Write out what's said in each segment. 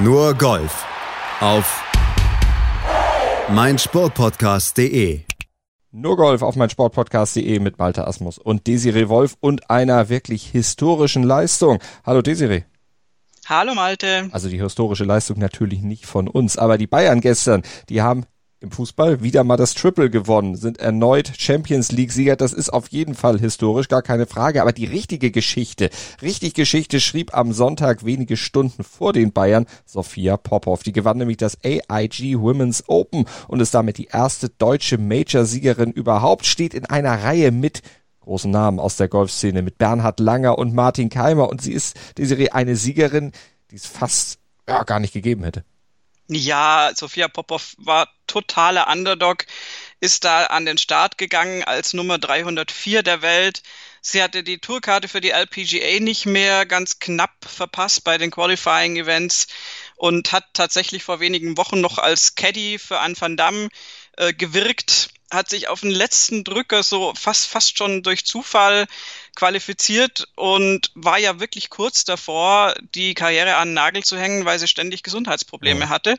Nur Golf auf meinsportpodcast.de. Nur Golf auf meinsportpodcast.de mit Malte Asmus und Desiree Wolf und einer wirklich historischen Leistung. Hallo Desiree. Hallo Malte. Also die historische Leistung natürlich nicht von uns, aber die Bayern gestern, die haben im Fußball wieder mal das Triple gewonnen, sind erneut Champions League Sieger. Das ist auf jeden Fall historisch, gar keine Frage. Aber die richtige Geschichte, richtig Geschichte schrieb am Sonntag wenige Stunden vor den Bayern Sophia Popov. Die gewann nämlich das AIG Women's Open und ist damit die erste deutsche Major-Siegerin überhaupt, steht in einer Reihe mit großen Namen aus der Golfszene, mit Bernhard Langer und Martin Keimer. Und sie ist, die Serie, eine Siegerin, die es fast ja, gar nicht gegeben hätte. Ja, Sophia Popov war totaler Underdog, ist da an den Start gegangen als Nummer 304 der Welt. Sie hatte die Tourkarte für die LPGA nicht mehr ganz knapp verpasst bei den Qualifying Events und hat tatsächlich vor wenigen Wochen noch als Caddy für Anne van Damme äh, gewirkt, hat sich auf den letzten Drücker so fast, fast schon durch Zufall qualifiziert und war ja wirklich kurz davor, die Karriere an den Nagel zu hängen, weil sie ständig Gesundheitsprobleme ja. hatte.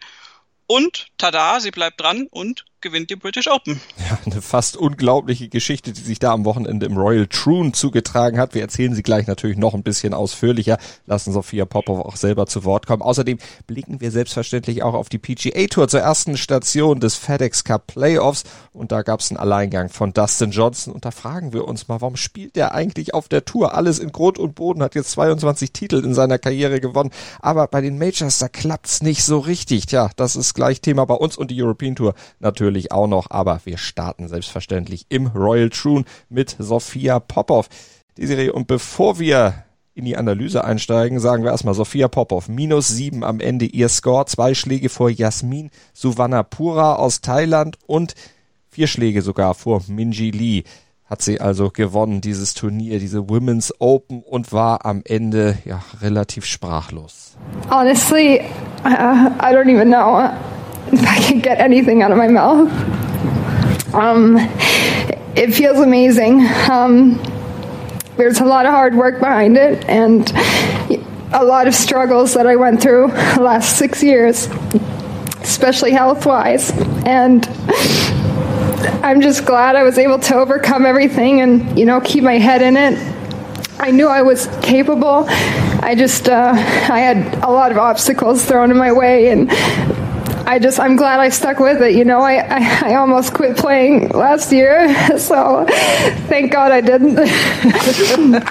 Und tada, sie bleibt dran und gewinnt die British Open. Ja, eine fast unglaubliche Geschichte, die sich da am Wochenende im Royal Troon zugetragen hat. Wir erzählen sie gleich natürlich noch ein bisschen ausführlicher, lassen Sophia Popov auch selber zu Wort kommen. Außerdem blicken wir selbstverständlich auch auf die PGA Tour zur ersten Station des FedEx Cup Playoffs und da gab es einen Alleingang von Dustin Johnson und da fragen wir uns mal, warum spielt der eigentlich auf der Tour? Alles in Grund und Boden, hat jetzt 22 Titel in seiner Karriere gewonnen, aber bei den Majors, da klappt's nicht so richtig. Tja, das ist gleich Thema bei uns und die European Tour natürlich natürlich auch noch, aber wir starten selbstverständlich im Royal Troon mit Sophia Popov. Die Serie, und bevor wir in die Analyse einsteigen, sagen wir erstmal Sophia Popov, minus sieben am Ende ihr Score, zwei Schläge vor Jasmin Suvarnapura aus Thailand und vier Schläge sogar vor Minji Lee. Hat sie also gewonnen, dieses Turnier, diese Women's Open und war am Ende ja relativ sprachlos. Honestly, uh, I don't even know. If I can get anything out of my mouth. Um, it feels amazing. Um, there's a lot of hard work behind it and a lot of struggles that I went through the last six years, especially health wise. And I'm just glad I was able to overcome everything and, you know, keep my head in it. I knew I was capable. I just, uh, I had a lot of obstacles thrown in my way and I just I'm glad I stuck with it. You know, I, I, I almost quit playing last year, so thank God I didn't.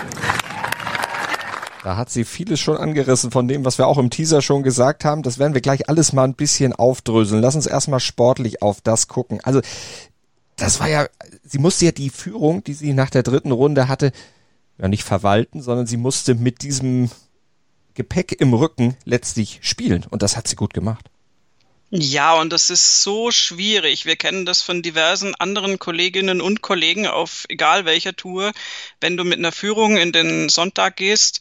Da hat sie vieles schon angerissen von dem, was wir auch im Teaser schon gesagt haben. Das werden wir gleich alles mal ein bisschen aufdröseln. Lass uns erstmal sportlich auf das gucken. Also, das war ja, sie musste ja die Führung, die sie nach der dritten Runde hatte, ja nicht verwalten, sondern sie musste mit diesem Gepäck im Rücken letztlich spielen. Und das hat sie gut gemacht. Ja, und das ist so schwierig. Wir kennen das von diversen anderen Kolleginnen und Kollegen auf egal welcher Tour. Wenn du mit einer Führung in den Sonntag gehst,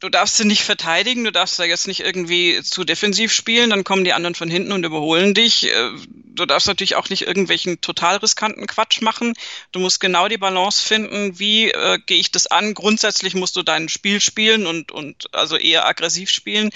du darfst sie nicht verteidigen, du darfst da jetzt nicht irgendwie zu defensiv spielen, dann kommen die anderen von hinten und überholen dich. Äh, du darfst natürlich auch nicht irgendwelchen total riskanten Quatsch machen. Du musst genau die Balance finden, wie äh, gehe ich das an. Grundsätzlich musst du dein Spiel spielen und, und also eher aggressiv spielen.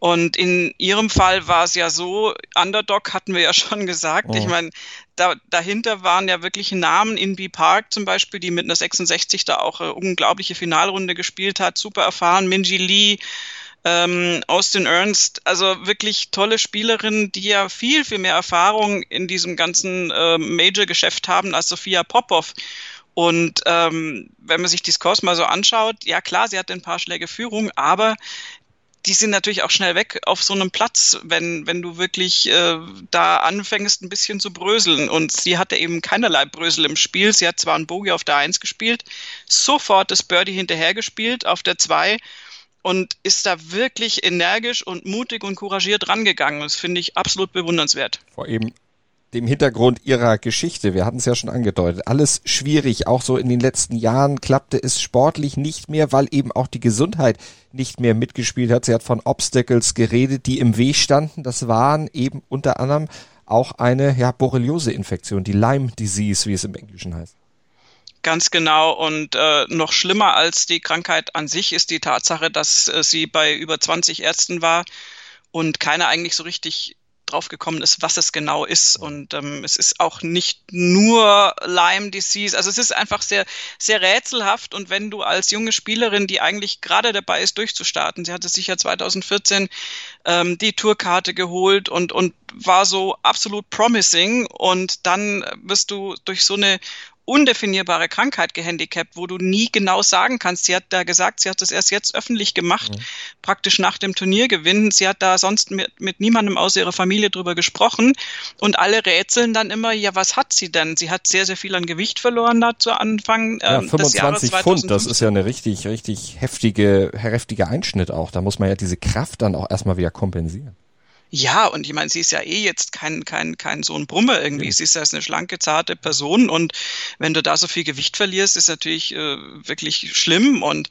Und in ihrem Fall war es ja so, Underdog hatten wir ja schon gesagt. Oh. Ich meine, da, dahinter waren ja wirklich Namen, in B Park zum Beispiel, die mit einer 66 da auch eine unglaubliche Finalrunde gespielt hat, super erfahren, Minji Lee, ähm, Austin Ernst, also wirklich tolle Spielerinnen, die ja viel, viel mehr Erfahrung in diesem ganzen äh, Major-Geschäft haben als Sophia Popov. Und ähm, wenn man sich die Scores mal so anschaut, ja klar, sie hat ein paar Schläge Führung, aber die sind natürlich auch schnell weg auf so einem Platz, wenn, wenn du wirklich äh, da anfängst, ein bisschen zu bröseln. Und sie hatte eben keinerlei Brösel im Spiel. Sie hat zwar ein Bogey auf der Eins gespielt, sofort das Birdie hinterher gespielt auf der Zwei und ist da wirklich energisch und mutig und couragiert rangegangen. Das finde ich absolut bewundernswert. Vor eben dem Hintergrund ihrer Geschichte. Wir hatten es ja schon angedeutet. Alles schwierig. Auch so in den letzten Jahren klappte es sportlich nicht mehr, weil eben auch die Gesundheit nicht mehr mitgespielt hat. Sie hat von Obstacles geredet, die im Weg standen. Das waren eben unter anderem auch eine ja, Borreliose-Infektion, die Lyme Disease, wie es im Englischen heißt. Ganz genau. Und äh, noch schlimmer als die Krankheit an sich ist die Tatsache, dass äh, sie bei über 20 Ärzten war und keiner eigentlich so richtig drauf gekommen ist, was es genau ist. Und ähm, es ist auch nicht nur Lyme Disease. Also es ist einfach sehr, sehr rätselhaft. Und wenn du als junge Spielerin, die eigentlich gerade dabei ist, durchzustarten, sie hatte sich ja 2014 ähm, die Tourkarte geholt und, und war so absolut promising. Und dann wirst du durch so eine undefinierbare Krankheit gehandicapt, wo du nie genau sagen kannst. Sie hat da gesagt, sie hat das erst jetzt öffentlich gemacht, mhm. praktisch nach dem Turniergewinn. Sie hat da sonst mit, mit niemandem aus ihrer Familie drüber gesprochen und alle rätseln dann immer, ja, was hat sie denn? Sie hat sehr, sehr viel an Gewicht verloren da zu Anfang ja, 25 ähm, Jahres 2015. Pfund, das ist ja eine richtig, richtig heftige, heftige Einschnitt auch. Da muss man ja diese Kraft dann auch erstmal wieder kompensieren. Ja, und ich meine, sie ist ja eh jetzt kein, kein, kein so ein Brummer irgendwie. Mhm. Sie ist ja eine schlanke, zarte Person und wenn du da so viel Gewicht verlierst, ist natürlich äh, wirklich schlimm. Und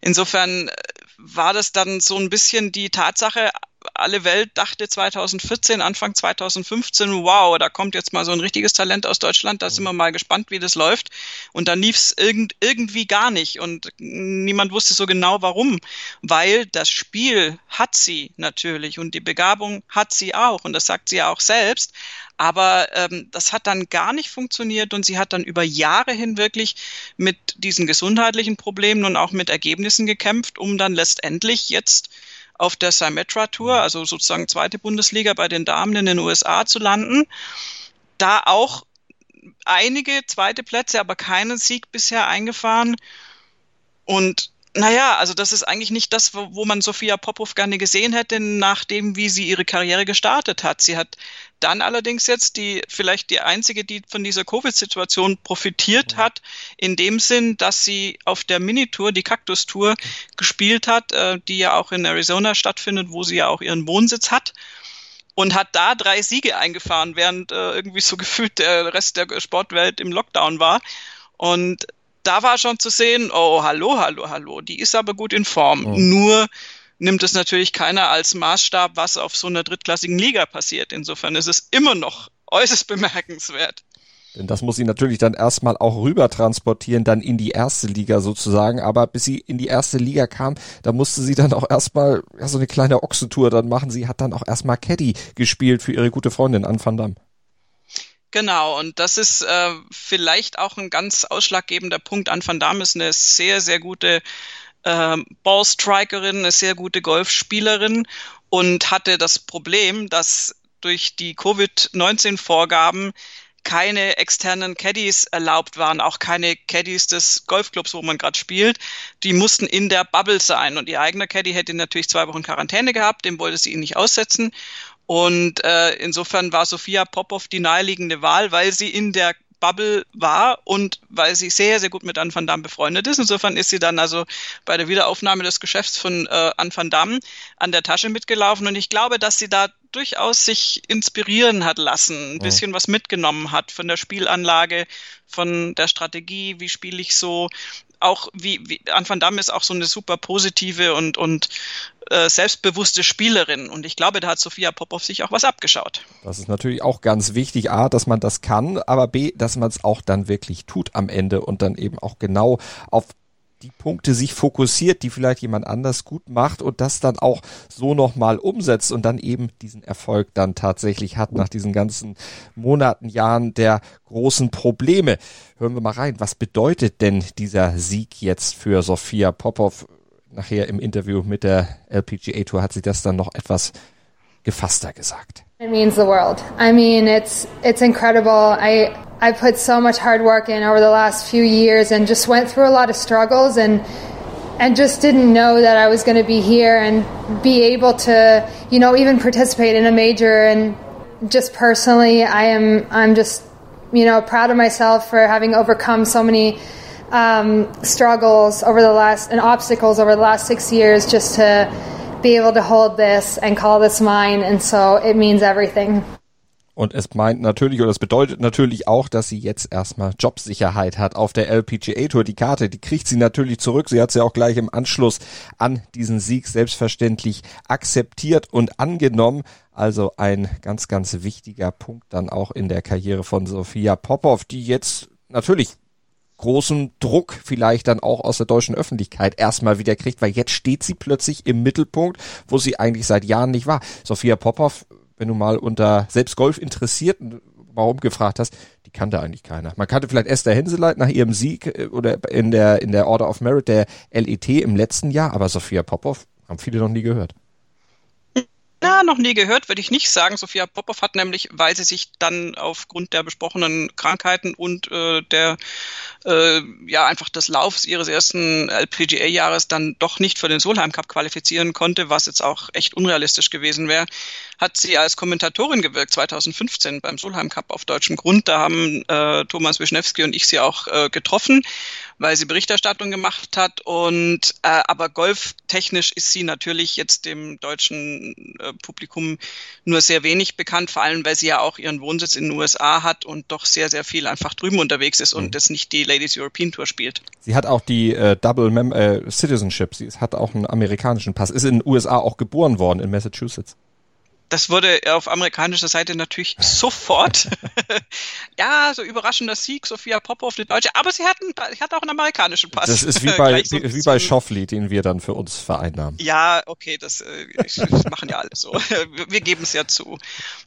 insofern äh, war das dann so ein bisschen die Tatsache, alle Welt dachte 2014, Anfang 2015, wow, da kommt jetzt mal so ein richtiges Talent aus Deutschland, da sind wir mal gespannt, wie das läuft. Und dann lief es irgend, irgendwie gar nicht und niemand wusste so genau warum, weil das Spiel hat sie natürlich und die Begabung hat sie auch und das sagt sie ja auch selbst. Aber ähm, das hat dann gar nicht funktioniert und sie hat dann über Jahre hin wirklich mit diesen gesundheitlichen Problemen und auch mit Ergebnissen gekämpft, um dann letztendlich jetzt auf der Symetra Tour, also sozusagen zweite Bundesliga bei den Damen in den USA zu landen. Da auch einige zweite Plätze, aber keinen Sieg bisher eingefahren. Und naja, also das ist eigentlich nicht das, wo, man Sophia Popov gerne gesehen hätte, nachdem wie sie ihre Karriere gestartet hat. Sie hat dann allerdings jetzt die vielleicht die einzige, die von dieser Covid-Situation profitiert hat, in dem Sinn, dass sie auf der Minitour, die Cactus-Tour, gespielt hat, äh, die ja auch in Arizona stattfindet, wo sie ja auch ihren Wohnsitz hat und hat da drei Siege eingefahren, während äh, irgendwie so gefühlt der Rest der Sportwelt im Lockdown war. Und da war schon zu sehen, oh, hallo, hallo, hallo, die ist aber gut in Form. Mhm. Nur nimmt es natürlich keiner als Maßstab, was auf so einer drittklassigen Liga passiert. Insofern ist es immer noch äußerst bemerkenswert. Denn das muss sie natürlich dann erstmal auch rüber transportieren, dann in die erste Liga sozusagen. Aber bis sie in die erste Liga kam, da musste sie dann auch erstmal ja, so eine kleine Ochsentour dann machen. Sie hat dann auch erstmal Caddy gespielt für ihre gute Freundin Anne van Damme. Genau, und das ist äh, vielleicht auch ein ganz ausschlaggebender Punkt. An Van Damme ist eine sehr, sehr gute äh, Ballstrikerin, eine sehr gute Golfspielerin und hatte das Problem, dass durch die Covid-19-Vorgaben keine externen Caddies erlaubt waren, auch keine Caddies des Golfclubs, wo man gerade spielt. Die mussten in der Bubble sein und ihr eigener Caddy hätte natürlich zwei Wochen Quarantäne gehabt, dem wollte sie ihn nicht aussetzen und äh, insofern war Sophia Popov die naheliegende Wahl, weil sie in der Bubble war und weil sie sehr, sehr gut mit Anne van Damme befreundet ist. Insofern ist sie dann also bei der Wiederaufnahme des Geschäfts von äh, Anne van Damme an der Tasche mitgelaufen. Und ich glaube, dass sie da durchaus sich inspirieren hat lassen, ein bisschen was mitgenommen hat von der Spielanlage, von der Strategie, wie spiele ich so, auch wie, wie Anne van Damme ist auch so eine super positive und, und äh, selbstbewusste Spielerin. Und ich glaube, da hat Sophia Popov sich auch was abgeschaut. Das ist natürlich auch ganz wichtig, A, dass man das kann, aber B, dass man es auch dann wirklich tut am Ende und dann eben auch genau auf die Punkte sich fokussiert, die vielleicht jemand anders gut macht und das dann auch so nochmal umsetzt und dann eben diesen Erfolg dann tatsächlich hat nach diesen ganzen Monaten, Jahren der großen Probleme. Hören wir mal rein. Was bedeutet denn dieser Sieg jetzt für Sophia Popov? Nachher im Interview mit der LPGA Tour hat sie das dann noch etwas gefasster gesagt. It means the world. I mean, it's it's incredible. I I put so much hard work in over the last few years and just went through a lot of struggles and and just didn't know that I was going to be here and be able to, you know, even participate in a major and just personally, I am I'm just, you know, proud of myself for having overcome so many um, struggles over the last and obstacles over the last six years just to be able to hold this and call this mine. And so it means everything. Und es meint natürlich oder es bedeutet natürlich auch, dass sie jetzt erstmal Jobsicherheit hat auf der LPGA Tour. Die Karte, die kriegt sie natürlich zurück. Sie hat sie auch gleich im Anschluss an diesen Sieg selbstverständlich akzeptiert und angenommen. Also ein ganz, ganz wichtiger Punkt dann auch in der Karriere von Sophia Popov, die jetzt natürlich großen Druck vielleicht dann auch aus der deutschen Öffentlichkeit erstmal wieder kriegt, weil jetzt steht sie plötzlich im Mittelpunkt, wo sie eigentlich seit Jahren nicht war. Sophia Popov, wenn du mal unter selbst Golf interessierten warum gefragt hast, die kannte eigentlich keiner. Man kannte vielleicht Esther Henseleit nach ihrem Sieg äh, oder in der, in der Order of Merit der LET im letzten Jahr, aber Sophia Popov haben viele noch nie gehört. Na, noch nie gehört, würde ich nicht sagen. Sophia Popov hat nämlich, weil sie sich dann aufgrund der besprochenen Krankheiten und äh, der äh, ja einfach des Laufs ihres ersten LPGA-Jahres dann doch nicht für den Solheim Cup qualifizieren konnte, was jetzt auch echt unrealistisch gewesen wäre, hat sie als Kommentatorin gewirkt 2015 beim Solheim Cup auf deutschem Grund. Da haben äh, Thomas Wischnewski und ich sie auch äh, getroffen weil sie Berichterstattung gemacht hat. Und äh, aber golftechnisch ist sie natürlich jetzt dem deutschen äh, Publikum nur sehr wenig bekannt, vor allem weil sie ja auch ihren Wohnsitz in den USA hat und doch sehr, sehr viel einfach drüben unterwegs ist und mhm. das nicht die Ladies European Tour spielt. Sie hat auch die äh, Double Mem äh, Citizenship, sie hat auch einen amerikanischen Pass, ist in den USA auch geboren worden, in Massachusetts das wurde auf amerikanischer Seite natürlich sofort. ja, so überraschender Sieg, Sophia Popov, die Deutsche. Aber sie hatten, sie hat auch einen amerikanischen Pass. Das ist wie bei, so wie, wie bei Schoffli, den wir dann für uns vereinnahmen. Ja, okay, das, äh, das machen ja alle so. Wir geben es ja zu.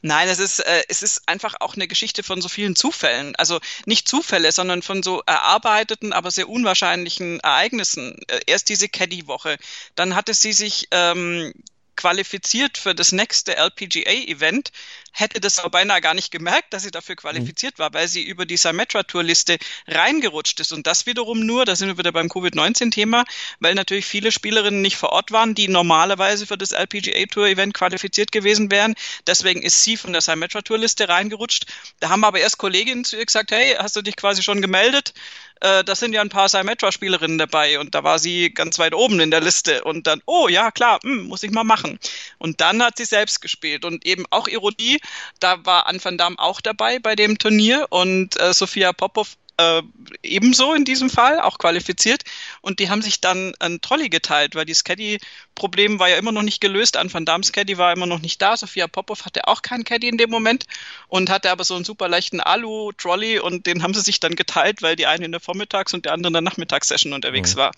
Nein, es ist, äh, es ist einfach auch eine Geschichte von so vielen Zufällen. Also nicht Zufälle, sondern von so erarbeiteten, aber sehr unwahrscheinlichen Ereignissen. Äh, erst diese Caddy-Woche. Dann hatte sie sich ähm, qualifiziert für das nächste LPGA-Event, hätte das aber beinahe gar nicht gemerkt, dass sie dafür qualifiziert war, weil sie über die Symetra-Tour-Liste reingerutscht ist. Und das wiederum nur, da sind wir wieder beim Covid-19-Thema, weil natürlich viele Spielerinnen nicht vor Ort waren, die normalerweise für das LPGA-Tour-Event qualifiziert gewesen wären. Deswegen ist sie von der Symetra-Tour-Liste reingerutscht. Da haben aber erst Kolleginnen zu ihr gesagt, hey, hast du dich quasi schon gemeldet? Äh, da sind ja ein paar Symmetra-Spielerinnen dabei und da war sie ganz weit oben in der Liste und dann, oh ja, klar, mh, hm, muss ich mal machen. Und dann hat sie selbst gespielt und eben auch Ironie, da war Anne van Dam auch dabei bei dem Turnier und äh, Sophia Popov äh, ebenso in diesem Fall, auch qualifiziert. Und die haben sich dann ein Trolley geteilt, weil die Caddy-Problem war ja immer noch nicht gelöst. An Van Dams Caddy war immer noch nicht da. Sophia Popov hatte auch keinen Caddy in dem Moment und hatte aber so einen super leichten Alu-Trolley und den haben sie sich dann geteilt, weil die eine in der Vormittags- und der andere in der Nachmittagssession unterwegs mhm. war.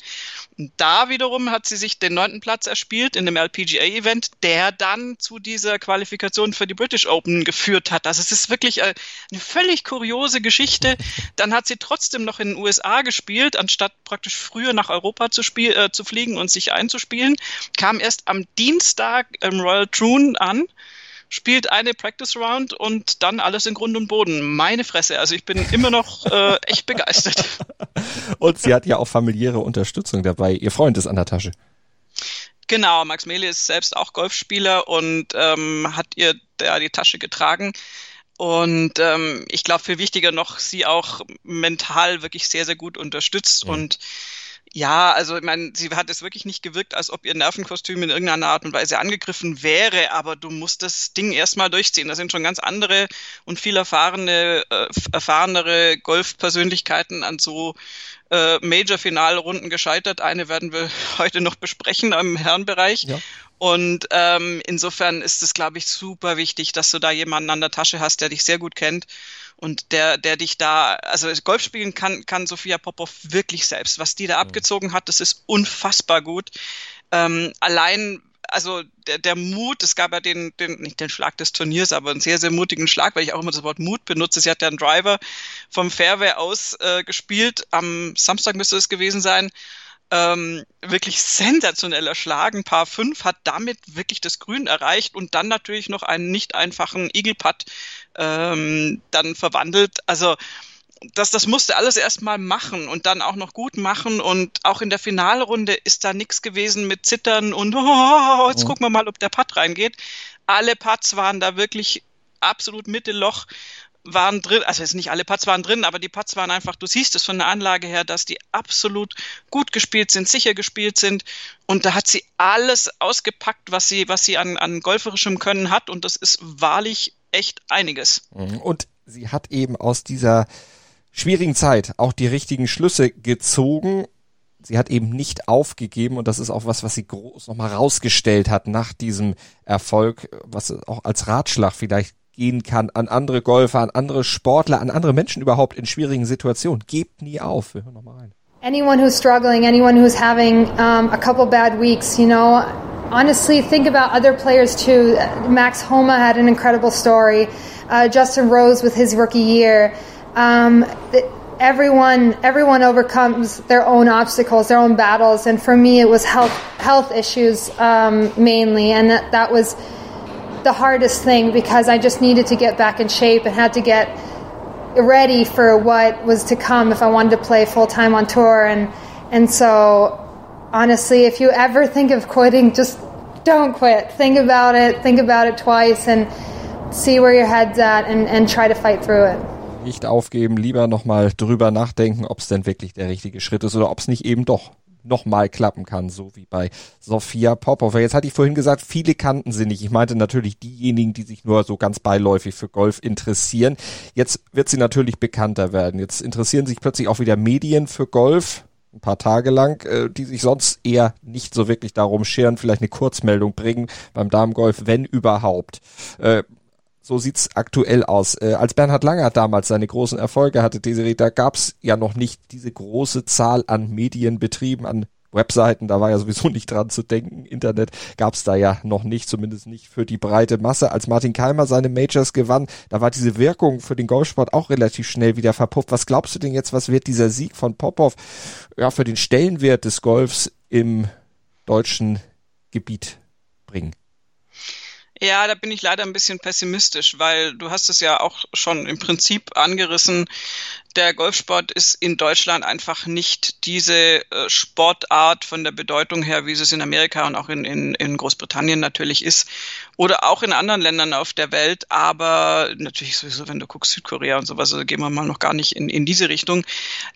Und da wiederum hat sie sich den neunten Platz erspielt in dem LPGA-Event, der dann zu dieser Qualifikation für die British Open geführt hat. Also es ist wirklich äh, eine völlig kuriose Geschichte. Dann hat sie trotzdem noch in den USA gespielt, anstatt praktisch früher nach Europa zu, spiel, äh, zu fliegen und sich einzuspielen. Kam erst am Dienstag im Royal Troon an spielt eine Practice Round und dann alles in Grund und Boden. Meine Fresse, also ich bin immer noch äh, echt begeistert. und sie hat ja auch familiäre Unterstützung dabei. Ihr Freund ist an der Tasche. Genau, Max Mehle ist selbst auch Golfspieler und ähm, hat ihr da die Tasche getragen. Und ähm, ich glaube, viel wichtiger noch, sie auch mental wirklich sehr, sehr gut unterstützt. Ja. Und ja, also ich meine, sie hat es wirklich nicht gewirkt, als ob ihr Nervenkostüm in irgendeiner Art und Weise angegriffen wäre, aber du musst das Ding erstmal durchziehen. Da sind schon ganz andere und viel erfahrene, äh, erfahrenere Golfpersönlichkeiten an so äh, Major-Finalrunden gescheitert. Eine werden wir heute noch besprechen im Herrenbereich. Ja. Und ähm, insofern ist es, glaube ich, super wichtig, dass du da jemanden an der Tasche hast, der dich sehr gut kennt und der, der dich da, also Golf spielen kann, kann Sophia Popov wirklich selbst. Was die da abgezogen hat, das ist unfassbar gut. Ähm, allein, also der, der Mut, es gab ja den, den, nicht den Schlag des Turniers, aber einen sehr, sehr mutigen Schlag, weil ich auch immer das Wort Mut benutze. Sie hat ja einen Driver vom Fairway aus äh, gespielt. Am Samstag müsste es gewesen sein ähm, wirklich sensationell erschlagen. Paar 5 hat damit wirklich das Grün erreicht und dann natürlich noch einen nicht einfachen Eagle Putt ähm, dann verwandelt. Also das, das musste alles erstmal machen und dann auch noch gut machen. Und auch in der Finalrunde ist da nichts gewesen mit Zittern und oh, jetzt gucken wir mal, ob der Putt reingeht. Alle Putts waren da wirklich absolut Mitte Loch waren drin, also jetzt nicht alle Putts waren drin, aber die Putts waren einfach, du siehst es von der Anlage her, dass die absolut gut gespielt sind, sicher gespielt sind. Und da hat sie alles ausgepackt, was sie, was sie an, an golferischem Können hat. Und das ist wahrlich echt einiges. Mhm. Und sie hat eben aus dieser schwierigen Zeit auch die richtigen Schlüsse gezogen. Sie hat eben nicht aufgegeben und das ist auch was, was sie groß nochmal rausgestellt hat nach diesem Erfolg, was auch als Ratschlag vielleicht gehen kann an andere Golfer, an andere Sportler, an andere Menschen überhaupt in schwierigen Situationen. Gebt nie auf. Wir hören noch mal rein. Anyone who's struggling, anyone who's having um, a couple bad weeks, you know, honestly, think about other players too. Max Homa had an incredible story. Uh, Justin Rose with his rookie year. Um, everyone, everyone overcomes their own obstacles, their own battles, and for me, it was health health issues um, mainly, and that, that was the hardest thing because I just needed to get back in shape and had to get ready for what was to come if I wanted to play full time on tour. And and so, honestly, if you ever think of quitting, just don't quit. Think about it. Think about it twice and see where your head's at and, and try to fight through it. Nicht aufgeben, lieber nochmal drüber nachdenken, ob es denn wirklich der richtige Schritt ist oder ob es nicht eben doch nochmal klappen kann, so wie bei Sophia Popova. Jetzt hatte ich vorhin gesagt, viele kannten sie nicht. Ich meinte natürlich diejenigen, die sich nur so ganz beiläufig für Golf interessieren. Jetzt wird sie natürlich bekannter werden. Jetzt interessieren sich plötzlich auch wieder Medien für Golf ein paar Tage lang, äh, die sich sonst eher nicht so wirklich darum scheren, vielleicht eine Kurzmeldung bringen beim Damengolf, wenn überhaupt. Äh, so sieht's aktuell aus. Äh, als Bernhard Langer damals seine großen Erfolge hatte, Desiree, da gab's ja noch nicht diese große Zahl an Medienbetrieben, an Webseiten, da war ja sowieso nicht dran zu denken. Internet gab's da ja noch nicht, zumindest nicht für die breite Masse. Als Martin Keimer seine Majors gewann, da war diese Wirkung für den Golfsport auch relativ schnell wieder verpufft. Was glaubst du denn jetzt, was wird dieser Sieg von Popov ja, für den Stellenwert des Golfs im deutschen Gebiet bringen? Ja, da bin ich leider ein bisschen pessimistisch, weil du hast es ja auch schon im Prinzip angerissen. Der Golfsport ist in Deutschland einfach nicht diese äh, Sportart von der Bedeutung her, wie es in Amerika und auch in, in, in Großbritannien natürlich ist oder auch in anderen Ländern auf der Welt. Aber natürlich sowieso, wenn du guckst, Südkorea und sowas, also gehen wir mal noch gar nicht in, in diese Richtung.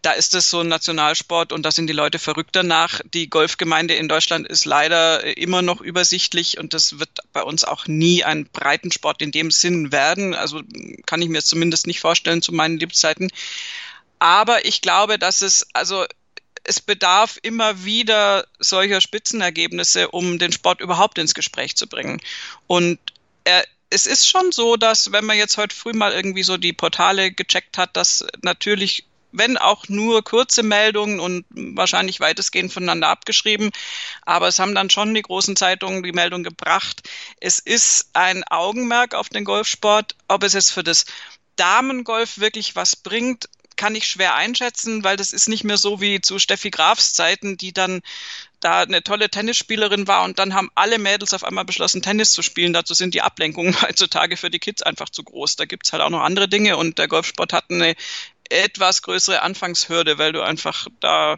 Da ist es so ein Nationalsport und da sind die Leute verrückt danach. Die Golfgemeinde in Deutschland ist leider immer noch übersichtlich und das wird bei uns auch nie ein Breitensport in dem Sinn werden. Also kann ich mir zumindest nicht vorstellen zu meinen Lebzeiten. Aber ich glaube, dass es, also es bedarf immer wieder solcher Spitzenergebnisse, um den Sport überhaupt ins Gespräch zu bringen. Und er, es ist schon so, dass wenn man jetzt heute früh mal irgendwie so die Portale gecheckt hat, dass natürlich wenn auch nur kurze Meldungen und wahrscheinlich weitestgehend voneinander abgeschrieben. Aber es haben dann schon die großen Zeitungen die Meldung gebracht. Es ist ein Augenmerk auf den Golfsport. Ob es jetzt für das Damengolf wirklich was bringt, kann ich schwer einschätzen, weil das ist nicht mehr so wie zu Steffi Grafs Zeiten, die dann da eine tolle Tennisspielerin war und dann haben alle Mädels auf einmal beschlossen, Tennis zu spielen. Dazu sind die Ablenkungen heutzutage für die Kids einfach zu groß. Da gibt's halt auch noch andere Dinge und der Golfsport hat eine etwas größere Anfangshürde, weil du einfach da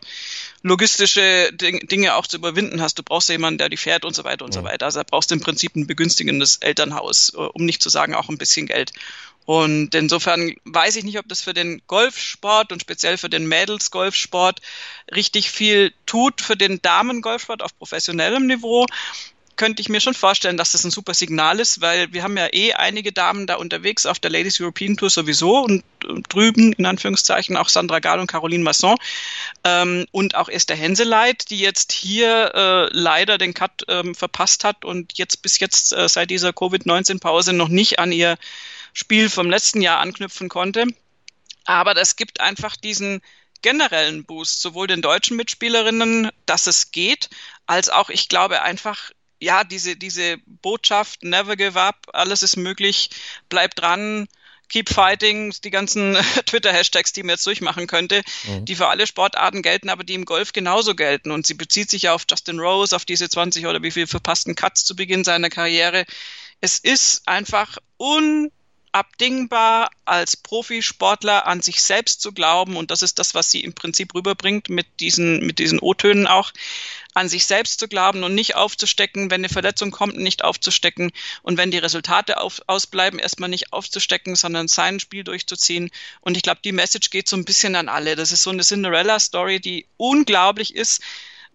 logistische Dinge auch zu überwinden hast. Du brauchst jemanden, der die fährt und so weiter und so weiter. Also da brauchst du im Prinzip ein begünstigendes Elternhaus, äh, um nicht zu sagen auch ein bisschen Geld. Und insofern weiß ich nicht, ob das für den Golfsport und speziell für den Mädels-Golfsport richtig viel tut. Für den Damen-Golfsport auf professionellem Niveau könnte ich mir schon vorstellen, dass das ein super Signal ist, weil wir haben ja eh einige Damen da unterwegs auf der Ladies European Tour sowieso und, drüben in Anführungszeichen auch Sandra Gall und Caroline Masson ähm, und auch Esther Henseleit, die jetzt hier äh, leider den Cut ähm, verpasst hat und jetzt bis jetzt äh, seit dieser Covid-19-Pause noch nicht an ihr Spiel vom letzten Jahr anknüpfen konnte. Aber das gibt einfach diesen generellen Boost, sowohl den deutschen Mitspielerinnen, dass es geht, als auch, ich glaube, einfach, ja, diese, diese Botschaft, never give up, alles ist möglich, bleib dran, keep fighting, die ganzen Twitter-Hashtags, die man jetzt durchmachen könnte, mhm. die für alle Sportarten gelten, aber die im Golf genauso gelten. Und sie bezieht sich ja auf Justin Rose, auf diese 20 oder wie viel verpassten Cuts zu Beginn seiner Karriere. Es ist einfach un unabdingbar, als Profisportler an sich selbst zu glauben. Und das ist das, was sie im Prinzip rüberbringt mit diesen, mit diesen O-Tönen auch, an sich selbst zu glauben und nicht aufzustecken, wenn eine Verletzung kommt, nicht aufzustecken und wenn die Resultate auf, ausbleiben, erstmal nicht aufzustecken, sondern sein Spiel durchzuziehen. Und ich glaube, die Message geht so ein bisschen an alle. Das ist so eine Cinderella-Story, die unglaublich ist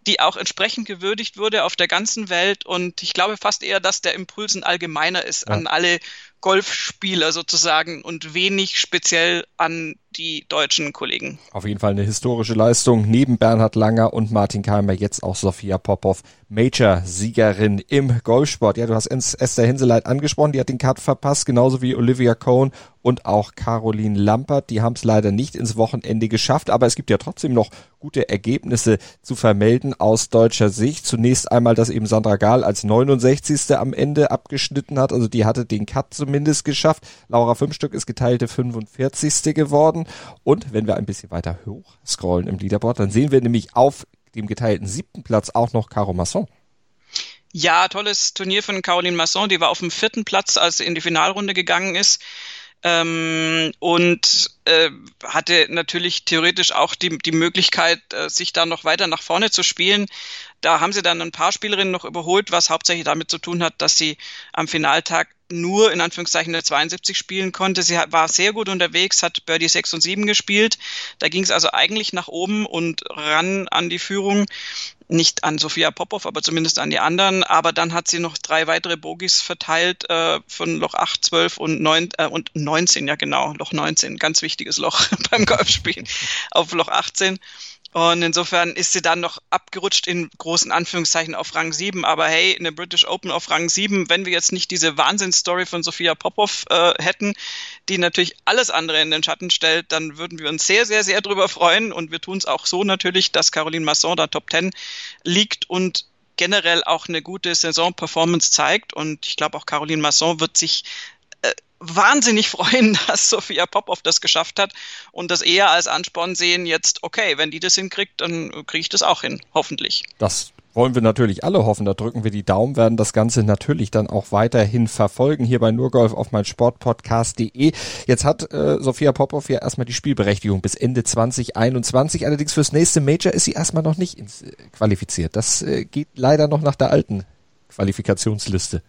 die auch entsprechend gewürdigt wurde auf der ganzen Welt. Und ich glaube fast eher, dass der Impuls ein allgemeiner ist ja. an alle Golfspieler sozusagen und wenig speziell an die deutschen Kollegen. Auf jeden Fall eine historische Leistung. Neben Bernhard Langer und Martin Keimer jetzt auch Sophia Popov, Major-Siegerin im Golfsport. Ja, du hast Esther Hinseleit angesprochen, die hat den Cut verpasst, genauso wie Olivia Cohn und auch Caroline Lampert. Die haben es leider nicht ins Wochenende geschafft, aber es gibt ja trotzdem noch gute Ergebnisse zu vermelden aus deutscher Sicht. Zunächst einmal, dass eben Sandra Gahl als 69. am Ende abgeschnitten hat, also die hatte den Cut zumindest geschafft. Laura Fünfstück ist geteilte 45. geworden und wenn wir ein bisschen weiter hoch scrollen im Leaderboard, dann sehen wir nämlich auf dem geteilten siebten Platz auch noch Caro Masson. Ja, tolles Turnier von Caroline Masson. Die war auf dem vierten Platz, als sie in die Finalrunde gegangen ist. Ähm, und äh, hatte natürlich theoretisch auch die, die Möglichkeit, äh, sich da noch weiter nach vorne zu spielen. Da haben sie dann ein paar Spielerinnen noch überholt, was hauptsächlich damit zu tun hat, dass sie am Finaltag nur in Anführungszeichen eine 72 spielen konnte. Sie war sehr gut unterwegs, hat Birdie 6 und 7 gespielt. Da ging es also eigentlich nach oben und ran an die Führung. Nicht an Sophia Popov, aber zumindest an die anderen. Aber dann hat sie noch drei weitere Bogies verteilt äh, von Loch 8, 12 und, 9, äh, und 19, ja genau, Loch 19, ganz wichtiges Loch beim Golfspielen, auf Loch 18. Und insofern ist sie dann noch abgerutscht in großen Anführungszeichen auf Rang 7. Aber hey, eine British Open auf Rang 7, wenn wir jetzt nicht diese Wahnsinnsstory von Sophia Popov äh, hätten, die natürlich alles andere in den Schatten stellt, dann würden wir uns sehr, sehr, sehr drüber freuen. Und wir tun es auch so natürlich, dass Caroline Masson da Top 10 liegt und generell auch eine gute Saison-Performance zeigt. Und ich glaube, auch Caroline Masson wird sich wahnsinnig freuen, dass Sophia Popov das geschafft hat und das eher als Ansporn sehen, jetzt, okay, wenn die das hinkriegt, dann kriege ich das auch hin, hoffentlich. Das wollen wir natürlich alle hoffen. Da drücken wir die Daumen, werden das Ganze natürlich dann auch weiterhin verfolgen hier bei Nurgolf auf mein Sportpodcast.de. Jetzt hat äh, Sophia Popov ja erstmal die Spielberechtigung bis Ende 2021. Allerdings fürs nächste Major ist sie erstmal noch nicht ins, äh, qualifiziert. Das äh, geht leider noch nach der alten Qualifikationsliste.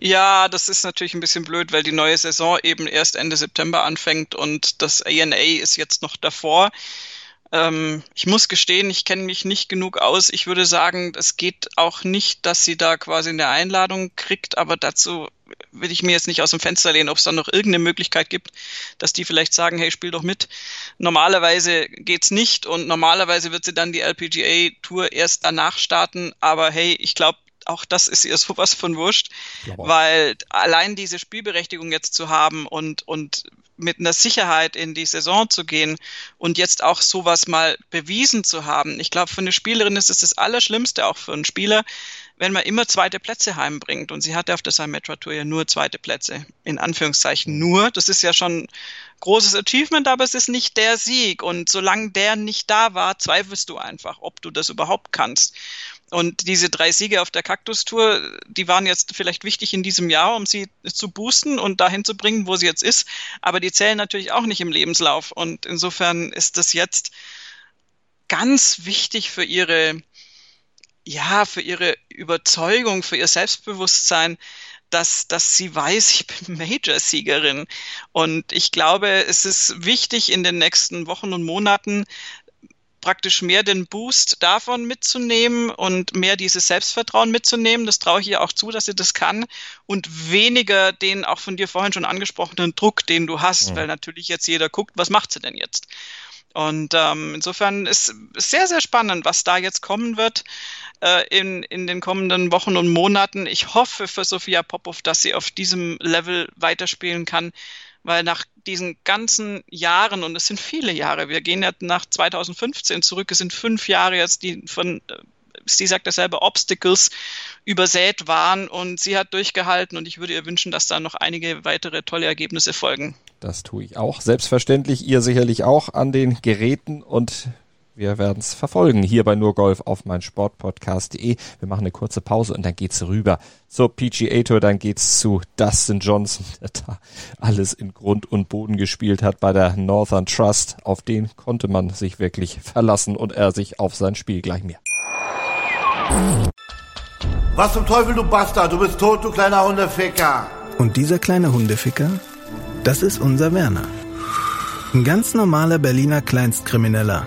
Ja, das ist natürlich ein bisschen blöd, weil die neue Saison eben erst Ende September anfängt und das ANA ist jetzt noch davor. Ähm, ich muss gestehen, ich kenne mich nicht genug aus. Ich würde sagen, es geht auch nicht, dass sie da quasi eine Einladung kriegt, aber dazu will ich mir jetzt nicht aus dem Fenster lehnen, ob es da noch irgendeine Möglichkeit gibt, dass die vielleicht sagen, hey, spiel doch mit. Normalerweise geht's nicht und normalerweise wird sie dann die LPGA Tour erst danach starten, aber hey, ich glaube, auch das ist ihr sowas von wurscht, weil allein diese Spielberechtigung jetzt zu haben und, und mit einer Sicherheit in die Saison zu gehen und jetzt auch sowas mal bewiesen zu haben. Ich glaube, für eine Spielerin ist es das Allerschlimmste, auch für einen Spieler, wenn man immer zweite Plätze heimbringt. Und sie hatte auf der Symetra Tour ja nur zweite Plätze. In Anführungszeichen nur. Das ist ja schon großes Achievement, aber es ist nicht der Sieg. Und solange der nicht da war, zweifelst du einfach, ob du das überhaupt kannst. Und diese drei Siege auf der Kaktus-Tour, die waren jetzt vielleicht wichtig in diesem Jahr, um sie zu boosten und dahin zu bringen, wo sie jetzt ist. Aber die zählen natürlich auch nicht im Lebenslauf. Und insofern ist das jetzt ganz wichtig für ihre, ja, für ihre Überzeugung, für ihr Selbstbewusstsein, dass, dass sie weiß, ich bin Major-Siegerin. Und ich glaube, es ist wichtig in den nächsten Wochen und Monaten, praktisch mehr den Boost davon mitzunehmen und mehr dieses Selbstvertrauen mitzunehmen. Das traue ich ihr auch zu, dass sie das kann und weniger den auch von dir vorhin schon angesprochenen Druck, den du hast, ja. weil natürlich jetzt jeder guckt, was macht sie denn jetzt? Und ähm, insofern ist sehr, sehr spannend, was da jetzt kommen wird äh, in, in den kommenden Wochen und Monaten. Ich hoffe für Sophia Popov, dass sie auf diesem Level weiterspielen kann, weil nach diesen ganzen Jahren, und es sind viele Jahre, wir gehen ja nach 2015 zurück, es sind fünf Jahre jetzt, die von, äh, sie sagt dasselbe, Obstacles übersät waren und sie hat durchgehalten und ich würde ihr wünschen, dass da noch einige weitere tolle Ergebnisse folgen. Das tue ich auch. Selbstverständlich, ihr sicherlich auch an den Geräten und wir werden es verfolgen hier bei nur Golf auf mein Sportpodcast.de. Wir machen eine kurze Pause und dann geht's rüber zur PGA Tour. Dann geht's zu Dustin Johnson, der da alles in Grund und Boden gespielt hat bei der Northern Trust. Auf den konnte man sich wirklich verlassen und er sich auf sein Spiel gleich mehr. Was zum Teufel, du Bastard? Du bist tot, du kleiner Hundeficker. Und dieser kleine Hundeficker, das ist unser Werner. Ein ganz normaler Berliner Kleinstkrimineller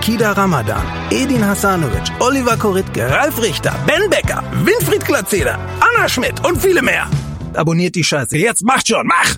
Kida Ramadan, Edin Hasanovic, Oliver Koritke, Ralf Richter, Ben Becker, Winfried Glatzeder, Anna Schmidt und viele mehr. Abonniert die Scheiße. Jetzt macht schon, mach!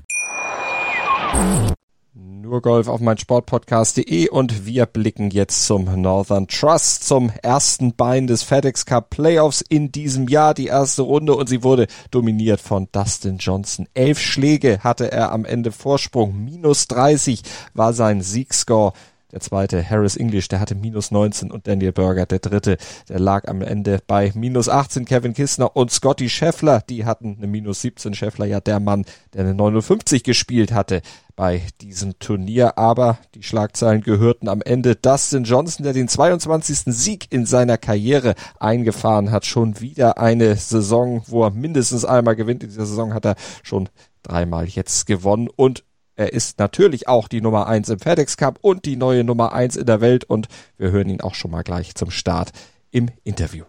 Nur Golf auf mein Sportpodcast.de und wir blicken jetzt zum Northern Trust, zum ersten Bein des FedEx Cup Playoffs in diesem Jahr, die erste Runde und sie wurde dominiert von Dustin Johnson. Elf Schläge hatte er am Ende Vorsprung, minus 30 war sein Siegscore. Der zweite, Harris English, der hatte minus 19 und Daniel Berger, der dritte, der lag am Ende bei minus 18. Kevin Kistner und Scotty Scheffler, die hatten eine minus 17. Scheffler, ja der Mann, der eine 59 gespielt hatte bei diesem Turnier. Aber die Schlagzeilen gehörten am Ende Dustin Johnson, der den 22. Sieg in seiner Karriere eingefahren hat. Schon wieder eine Saison, wo er mindestens einmal gewinnt. In dieser Saison hat er schon dreimal jetzt gewonnen und er ist natürlich auch die Nummer eins im FedEx Cup und die neue Nummer eins in der Welt und wir hören ihn auch schon mal gleich zum Start im Interview.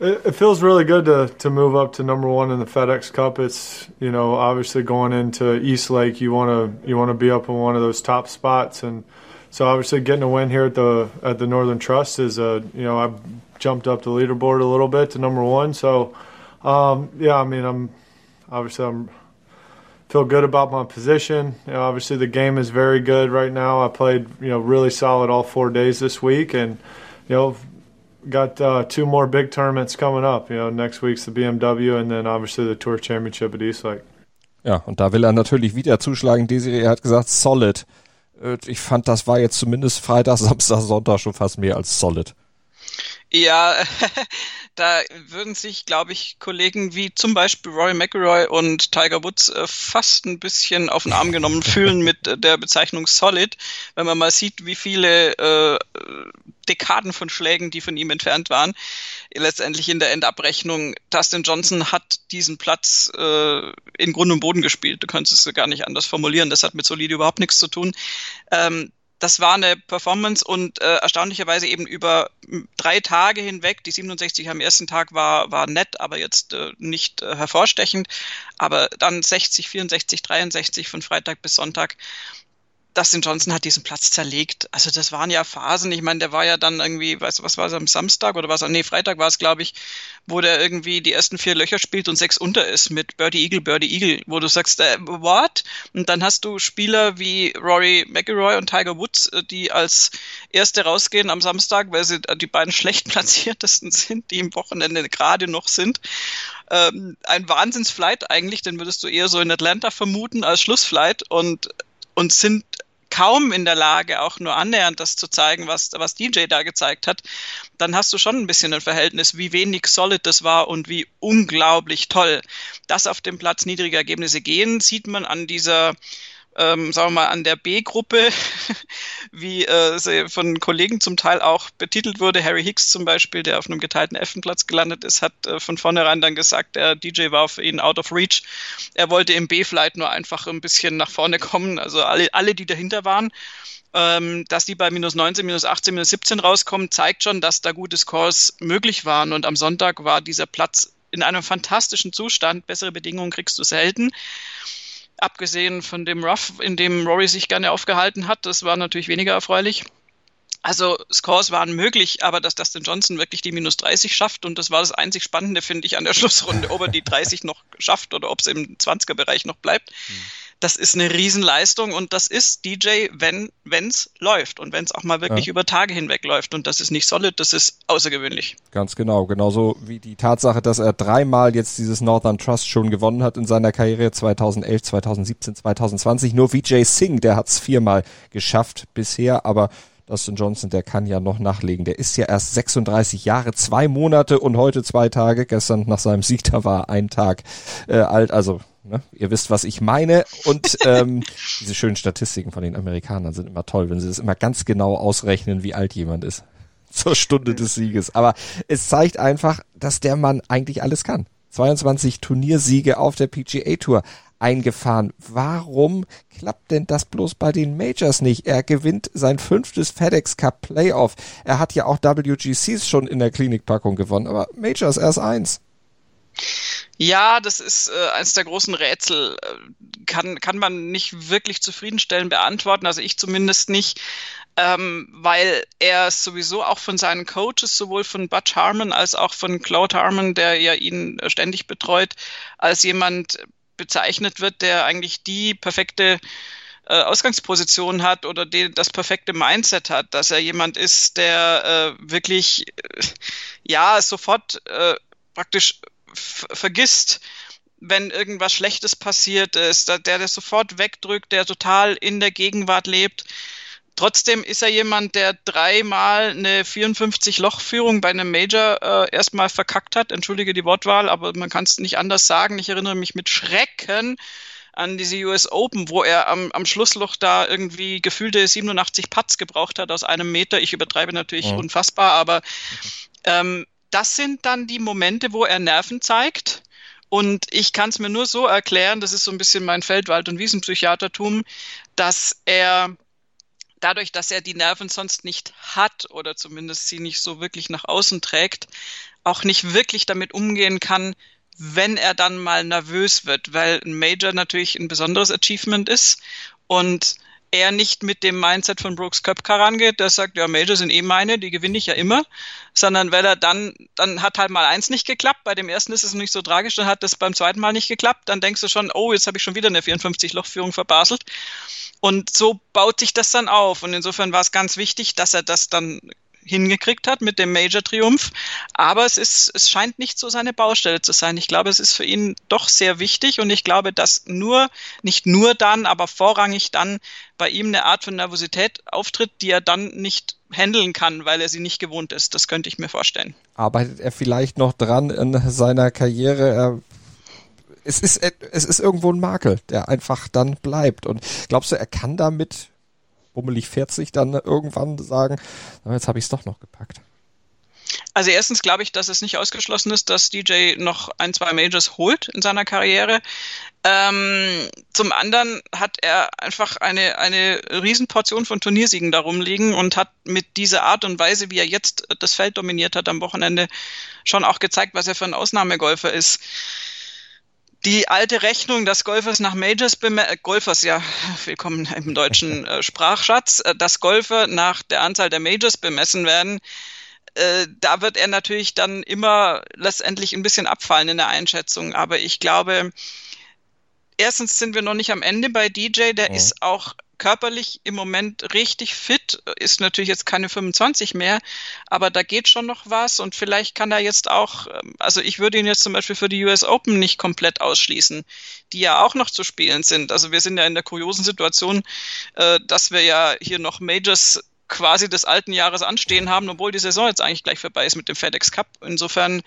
It, feels really good to, to move up to number one in the FedEx Cup. It's you know obviously going into East Lake, you want to you want to be up in one of those top spots, and so obviously getting a win here at the at the Northern Trust is a you know I've jumped up the leaderboard a little bit to number one. So um, yeah, I mean I'm obviously I'm feel good about my position. You know, obviously, the game is very good right now. I played, you know, really solid all four days this week, and you know, got uh, two more big tournaments coming up. You know, next week's the BMW, and then obviously the Tour Championship at East Lake. Ja, und da will er natürlich wieder zuschlagen. Desiree hat gesagt, solid. Ich fand, das war jetzt zumindest Freitag, Samstag, Sonntag schon fast mehr als solid. Ja, da würden sich, glaube ich, Kollegen wie zum Beispiel Roy McIlroy und Tiger Woods äh, fast ein bisschen auf den Arm genommen fühlen mit äh, der Bezeichnung Solid, wenn man mal sieht, wie viele äh, Dekaden von Schlägen, die von ihm entfernt waren, letztendlich in der Endabrechnung. Dustin Johnson hat diesen Platz äh, in Grund und Boden gespielt. Du kannst es gar nicht anders formulieren. Das hat mit Solide überhaupt nichts zu tun. Ähm, das war eine Performance und äh, erstaunlicherweise eben über drei Tage hinweg. Die 67 am ersten Tag war, war nett, aber jetzt äh, nicht äh, hervorstechend. Aber dann 60, 64, 63 von Freitag bis Sonntag. Dustin Johnson hat diesen Platz zerlegt. Also das waren ja Phasen. Ich meine, der war ja dann irgendwie, weißt du, was war es am Samstag oder was? Nee, Freitag war es, glaube ich, wo der irgendwie die ersten vier Löcher spielt und sechs unter ist mit Birdie Eagle, Birdie Eagle, wo du sagst, äh, what? Und dann hast du Spieler wie Rory McIlroy und Tiger Woods, äh, die als Erste rausgehen am Samstag, weil sie die beiden schlecht platziertesten sind, die im Wochenende gerade noch sind. Ähm, ein Wahnsinnsflight eigentlich, den würdest du eher so in Atlanta vermuten als Schlussflight und und sind kaum in der Lage, auch nur annähernd das zu zeigen, was, was DJ da gezeigt hat, dann hast du schon ein bisschen ein Verhältnis, wie wenig solid das war und wie unglaublich toll. Dass auf dem Platz niedrige Ergebnisse gehen, sieht man an dieser ähm, sagen wir mal, an der B-Gruppe, wie äh, sie von Kollegen zum Teil auch betitelt wurde. Harry Hicks zum Beispiel, der auf einem geteilten F-Platz gelandet ist, hat äh, von vornherein dann gesagt, der DJ war für ihn out of reach. Er wollte im B-Flight nur einfach ein bisschen nach vorne kommen. Also alle, alle die dahinter waren. Ähm, dass die bei minus 19, minus 18, minus 17 rauskommen, zeigt schon, dass da gute Scores möglich waren. Und am Sonntag war dieser Platz in einem fantastischen Zustand. Bessere Bedingungen kriegst du selten abgesehen von dem Rough, in dem Rory sich gerne aufgehalten hat, das war natürlich weniger erfreulich. Also Scores waren möglich, aber dass Dustin Johnson wirklich die minus 30 schafft und das war das einzig Spannende, finde ich, an der Schlussrunde, ob er die 30 noch schafft oder ob es im 20er-Bereich noch bleibt. Mhm das ist eine Riesenleistung und das ist DJ, wenn es läuft und wenn es auch mal wirklich ja. über Tage hinweg läuft und das ist nicht solid, das ist außergewöhnlich. Ganz genau, genauso wie die Tatsache, dass er dreimal jetzt dieses Northern Trust schon gewonnen hat in seiner Karriere 2011, 2017, 2020. Nur Vijay Singh, der hat es viermal geschafft bisher, aber Dustin Johnson, der kann ja noch nachlegen. Der ist ja erst 36 Jahre, zwei Monate und heute zwei Tage. Gestern nach seinem Sieg, da war ein Tag äh, alt. Also Ne? Ihr wisst, was ich meine. Und ähm, diese schönen Statistiken von den Amerikanern sind immer toll, wenn sie das immer ganz genau ausrechnen, wie alt jemand ist. Zur Stunde des Sieges. Aber es zeigt einfach, dass der Mann eigentlich alles kann. 22 Turniersiege auf der PGA Tour. eingefahren. Warum klappt denn das bloß bei den Majors nicht? Er gewinnt sein fünftes FedEx Cup Playoff. Er hat ja auch WGCs schon in der Klinikpackung gewonnen, aber Majors erst eins. Ja, das ist äh, eines der großen Rätsel. Äh, kann, kann man nicht wirklich zufriedenstellend beantworten, also ich zumindest nicht ähm, weil er sowieso auch von seinen Coaches, sowohl von Butch Harmon als auch von Claude Harmon, der ja ihn ständig betreut, als jemand bezeichnet wird, der eigentlich die perfekte äh, Ausgangsposition hat oder die, das perfekte Mindset hat, dass er jemand ist, der äh, wirklich äh, ja sofort äh, praktisch vergisst, wenn irgendwas Schlechtes passiert ist, der, das sofort wegdrückt, der total in der Gegenwart lebt. Trotzdem ist er jemand, der dreimal eine 54-Loch-Führung bei einem Major äh, erstmal verkackt hat. Entschuldige die Wortwahl, aber man kann es nicht anders sagen. Ich erinnere mich mit Schrecken an diese US Open, wo er am, am Schlussloch da irgendwie gefühlte 87 Putts gebraucht hat aus einem Meter. Ich übertreibe natürlich mhm. unfassbar, aber ähm, das sind dann die Momente, wo er Nerven zeigt. Und ich kann es mir nur so erklären, das ist so ein bisschen mein Feldwald- und Wiesenpsychiatertum, dass er dadurch, dass er die Nerven sonst nicht hat oder zumindest sie nicht so wirklich nach außen trägt, auch nicht wirklich damit umgehen kann, wenn er dann mal nervös wird, weil ein Major natürlich ein besonderes Achievement ist und er nicht mit dem Mindset von Brooks Köpker rangeht, der sagt, ja, Major sind eh meine, die gewinne ich ja immer, sondern weil er dann, dann hat halt mal eins nicht geklappt, bei dem ersten ist es nicht so tragisch, dann hat das beim zweiten Mal nicht geklappt, dann denkst du schon, oh, jetzt habe ich schon wieder eine 54-Loch-Führung verbaselt. Und so baut sich das dann auf. Und insofern war es ganz wichtig, dass er das dann hingekriegt hat mit dem Major-Triumph. Aber es ist, es scheint nicht so seine Baustelle zu sein. Ich glaube, es ist für ihn doch sehr wichtig und ich glaube, dass nur, nicht nur dann, aber vorrangig dann bei ihm eine Art von Nervosität auftritt, die er dann nicht handeln kann, weil er sie nicht gewohnt ist. Das könnte ich mir vorstellen. Arbeitet er vielleicht noch dran in seiner Karriere? Er es ist, es ist irgendwo ein Makel, der einfach dann bleibt. Und glaubst du, er kann damit bummelig 40 dann irgendwann sagen, jetzt habe ich es doch noch gepackt? Also erstens glaube ich, dass es nicht ausgeschlossen ist, dass DJ noch ein, zwei Majors holt in seiner Karriere. Ähm, zum anderen hat er einfach eine, eine Riesenportion von Turniersiegen darum liegen und hat mit dieser Art und Weise, wie er jetzt das Feld dominiert hat am Wochenende, schon auch gezeigt, was er für ein Ausnahmegolfer ist die alte Rechnung, dass Golfers nach Majors äh, Golfers, ja, willkommen im deutschen äh, Sprachschatz, äh, dass Golfer nach der Anzahl der Majors bemessen werden, äh, da wird er natürlich dann immer letztendlich ein bisschen abfallen in der Einschätzung. Aber ich glaube, erstens sind wir noch nicht am Ende bei DJ, der ja. ist auch körperlich im Moment richtig fit, ist natürlich jetzt keine 25 mehr, aber da geht schon noch was und vielleicht kann er jetzt auch, ähm, also ich würde ihn jetzt zum Beispiel für die US Open nicht komplett ausschließen, die ja auch noch zu spielen sind. Also wir sind ja in der kuriosen Situation, äh, dass wir ja hier noch Majors quasi des alten Jahres anstehen haben, obwohl die Saison jetzt eigentlich gleich vorbei ist mit dem FedEx Cup. Insofern,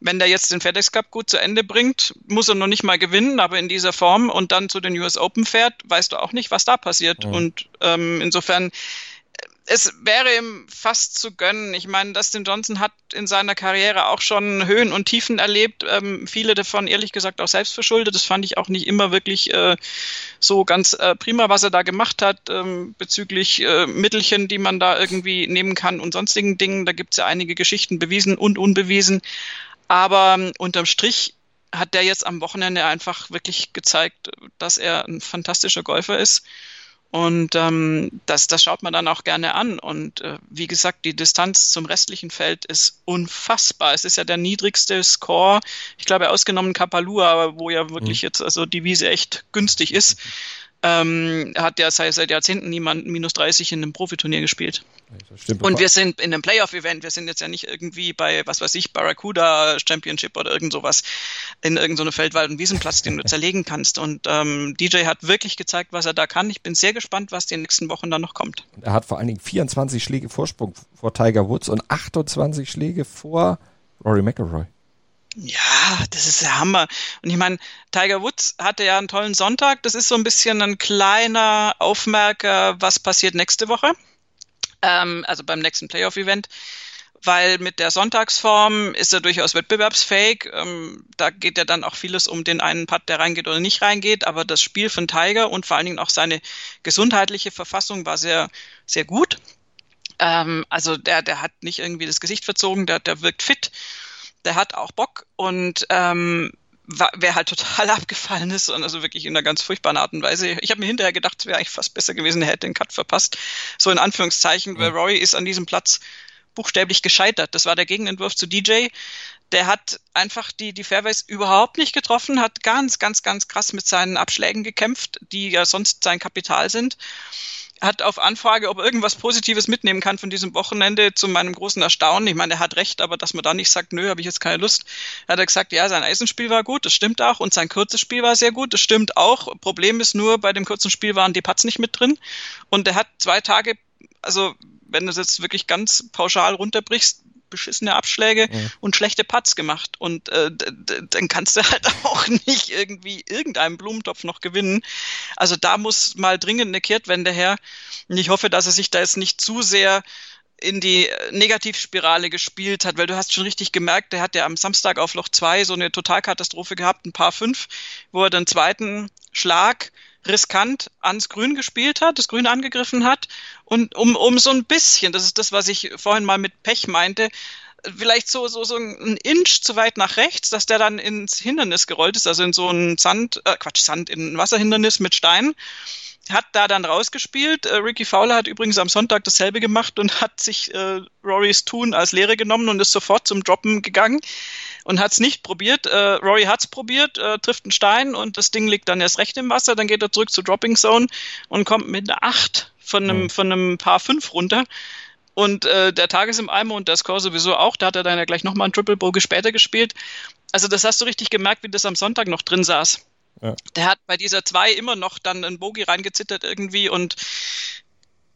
wenn der jetzt den FedEx Cup gut zu Ende bringt, muss er noch nicht mal gewinnen, aber in dieser Form und dann zu den US Open fährt, weißt du auch nicht, was da passiert. Mhm. Und ähm, insofern es wäre ihm fast zu gönnen. Ich meine, Dustin Johnson hat in seiner Karriere auch schon Höhen und Tiefen erlebt. Ähm, viele davon ehrlich gesagt auch selbst verschuldet. Das fand ich auch nicht immer wirklich äh, so ganz äh, prima, was er da gemacht hat ähm, bezüglich äh, Mittelchen, die man da irgendwie nehmen kann und sonstigen Dingen. Da gibt es ja einige Geschichten bewiesen und unbewiesen. Aber ähm, unterm Strich hat der jetzt am Wochenende einfach wirklich gezeigt, dass er ein fantastischer Golfer ist. Und ähm, das, das schaut man dann auch gerne an. Und äh, wie gesagt, die Distanz zum restlichen Feld ist unfassbar. Es ist ja der niedrigste Score, ich glaube, ausgenommen Kapalua, wo ja wirklich mhm. jetzt also die Wiese echt günstig ist ähm, hat ja seit, seit Jahrzehnten niemand minus 30 in einem Profiturnier gespielt. Und wir sind in einem Playoff-Event, wir sind jetzt ja nicht irgendwie bei, was weiß ich, Barracuda Championship oder irgend sowas in irgendeinem so Feldwald- und Wiesenplatz, den du zerlegen kannst. Und ähm, DJ hat wirklich gezeigt, was er da kann. Ich bin sehr gespannt, was die nächsten Wochen dann noch kommt. Er hat vor allen Dingen 24 Schläge Vorsprung vor Tiger Woods und 28 Schläge vor Rory McIlroy. Ja, das ist der Hammer. Und ich meine, Tiger Woods hatte ja einen tollen Sonntag. Das ist so ein bisschen ein kleiner Aufmerker, was passiert nächste Woche. Ähm, also beim nächsten Playoff-Event. weil mit der Sonntagsform ist er durchaus wettbewerbsfähig. Ähm, da geht ja dann auch vieles um den einen Putt, der reingeht oder nicht reingeht. Aber das Spiel von Tiger und vor allen Dingen auch seine gesundheitliche Verfassung war sehr, sehr gut. Ähm, also der, der hat nicht irgendwie das Gesicht verzogen, der, der wirkt fit, der hat auch Bock und ähm, wer halt total abgefallen ist und also wirklich in einer ganz furchtbaren Art und Weise. Ich habe mir hinterher gedacht, es wäre eigentlich fast besser gewesen, er hätte den Cut verpasst. So in Anführungszeichen, weil Rory ist an diesem Platz buchstäblich gescheitert. Das war der Gegenentwurf zu DJ. Der hat einfach die, die Fairways überhaupt nicht getroffen, hat ganz, ganz, ganz krass mit seinen Abschlägen gekämpft, die ja sonst sein Kapital sind hat auf Anfrage, ob er irgendwas Positives mitnehmen kann von diesem Wochenende, zu meinem großen Erstaunen. Ich meine, er hat recht, aber dass man da nicht sagt, nö, habe ich jetzt keine Lust, hat er gesagt, ja, sein Eisenspiel war gut, das stimmt auch, und sein kurzes Spiel war sehr gut, das stimmt auch. Problem ist nur, bei dem kurzen Spiel waren die Putts nicht mit drin. Und er hat zwei Tage, also wenn du es jetzt wirklich ganz pauschal runterbrichst, beschissene Abschläge mhm. und schlechte Putts gemacht. Und äh, dann kannst du halt auch nicht irgendwie irgendeinen Blumentopf noch gewinnen. Also da muss mal dringend eine Kehrtwende her. Und ich hoffe, dass er sich da jetzt nicht zu sehr in die Negativspirale gespielt hat, weil du hast schon richtig gemerkt, der hat ja am Samstag auf Loch 2 so eine Totalkatastrophe gehabt, ein paar fünf, wo er den zweiten Schlag riskant ans Grün gespielt hat, das Grün angegriffen hat. Und um, um so ein bisschen, das ist das, was ich vorhin mal mit Pech meinte, vielleicht so, so, so ein Inch zu weit nach rechts, dass der dann ins Hindernis gerollt ist, also in so ein Sand, äh, Quatsch, Sand, in ein Wasserhindernis mit Steinen hat da dann rausgespielt. Äh, Ricky Fowler hat übrigens am Sonntag dasselbe gemacht und hat sich äh, Rorys Tun als Lehre genommen und ist sofort zum Droppen gegangen und hat es nicht probiert. Äh, Rory hat es probiert, äh, trifft einen Stein und das Ding liegt dann erst recht im Wasser. Dann geht er zurück zur Dropping Zone und kommt mit einer 8 von einem, mhm. von einem Paar 5 runter. Und äh, der Tag ist im Eimer und der Score sowieso auch. Da hat er dann ja gleich nochmal einen Triple Bogey später gespielt. Also das hast du richtig gemerkt, wie das am Sonntag noch drin saß. Ja. Der hat bei dieser 2 immer noch dann einen Bogie reingezittert irgendwie und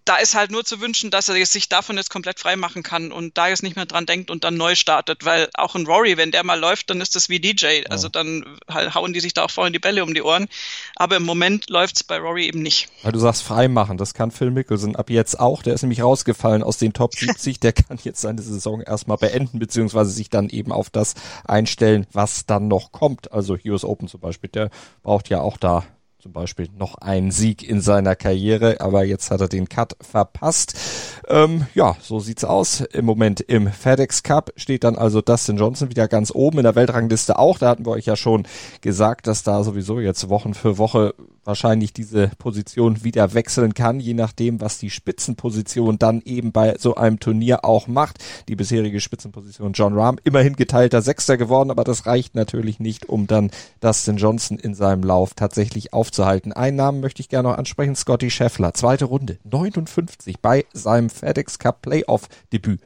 da ist halt nur zu wünschen, dass er sich davon jetzt komplett frei machen kann und da jetzt nicht mehr dran denkt und dann neu startet, weil auch ein Rory, wenn der mal läuft, dann ist das wie DJ. Also dann hauen die sich da auch vorhin die Bälle um die Ohren. Aber im Moment läuft's bei Rory eben nicht. Weil du sagst frei machen, das kann Phil Mickelson ab jetzt auch. Der ist nämlich rausgefallen aus den Top 70. Der kann jetzt seine Saison erstmal beenden, beziehungsweise sich dann eben auf das einstellen, was dann noch kommt. Also US Open zum Beispiel, der braucht ja auch da zum Beispiel noch einen Sieg in seiner Karriere, aber jetzt hat er den Cut verpasst. Ähm, ja, so sieht's aus. Im Moment im FedEx Cup steht dann also Dustin Johnson wieder ganz oben in der Weltrangliste auch. Da hatten wir euch ja schon gesagt, dass da sowieso jetzt Wochen für Woche wahrscheinlich diese Position wieder wechseln kann, je nachdem, was die Spitzenposition dann eben bei so einem Turnier auch macht. Die bisherige Spitzenposition John Rahm, immerhin geteilter Sechster geworden, aber das reicht natürlich nicht, um dann Dustin Johnson in seinem Lauf tatsächlich aufzuhalten. Einen Namen möchte ich gerne noch ansprechen, Scotty Scheffler, zweite Runde, 59 bei seinem FedEx Cup Playoff Debüt.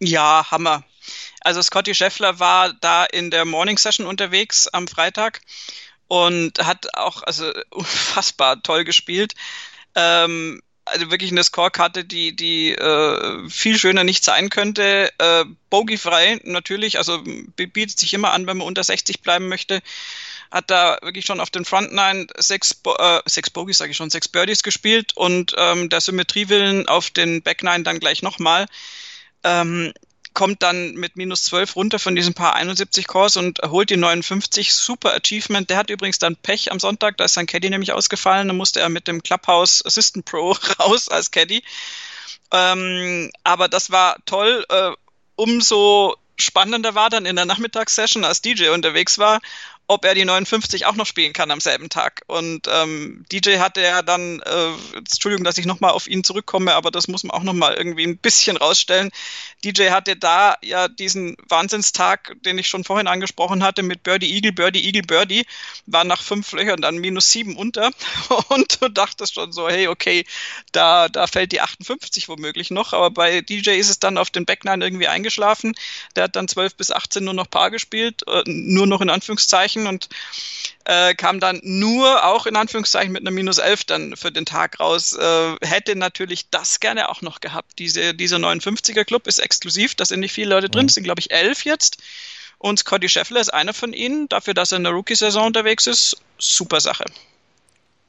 Ja, Hammer. Also Scotty Scheffler war da in der Morning Session unterwegs am Freitag und hat auch also unfassbar toll gespielt. Ähm, also wirklich eine Scorekarte, die, die äh, viel schöner nicht sein könnte. Äh, Bogey-frei natürlich, also bietet sich immer an, wenn man unter 60 bleiben möchte. Hat da wirklich schon auf den Front Nine sechs, äh, sechs Bogies, sage ich schon, sechs Birdies gespielt und ähm, der Symmetriewillen auf den Back Nine dann gleich nochmal. Ähm, kommt dann mit minus 12 runter von diesem Paar 71 Kurs und holt die 59. Super Achievement. Der hat übrigens dann Pech am Sonntag, da ist sein Caddy nämlich ausgefallen. Da musste er mit dem Clubhouse Assistant Pro raus als Caddy. Ähm, aber das war toll. Äh, umso spannender war dann in der Nachmittagssession, als DJ unterwegs war ob er die 59 auch noch spielen kann am selben Tag. Und ähm, DJ hatte ja dann, äh, Entschuldigung, dass ich nochmal auf ihn zurückkomme, aber das muss man auch nochmal irgendwie ein bisschen rausstellen. DJ hatte da ja diesen Wahnsinnstag, den ich schon vorhin angesprochen hatte, mit Birdie Eagle, Birdie Eagle, Birdie, war nach fünf Löchern dann minus sieben unter. Und du dachtest schon so, hey, okay, da, da fällt die 58 womöglich noch. Aber bei DJ ist es dann auf den Backline irgendwie eingeschlafen. Der hat dann 12 bis 18 nur noch Paar gespielt, äh, nur noch in Anführungszeichen Anführungszeichen und äh, kam dann nur auch in Anführungszeichen mit einer minus 11 dann für den Tag raus. Äh, hätte natürlich das gerne auch noch gehabt. Diese, dieser 59er Club ist exklusiv, da sind nicht viele Leute drin, es sind glaube ich elf jetzt. Und Scotty Scheffler ist einer von ihnen. Dafür, dass er in der Rookie-Saison unterwegs ist, super Sache.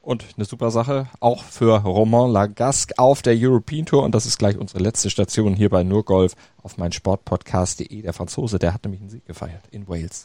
Und eine super Sache auch für Romain Lagasque auf der European Tour. Und das ist gleich unsere letzte Station hier bei Nurgolf auf mein Sportpodcast.de. Der Franzose, der hat nämlich einen Sieg gefeiert in Wales.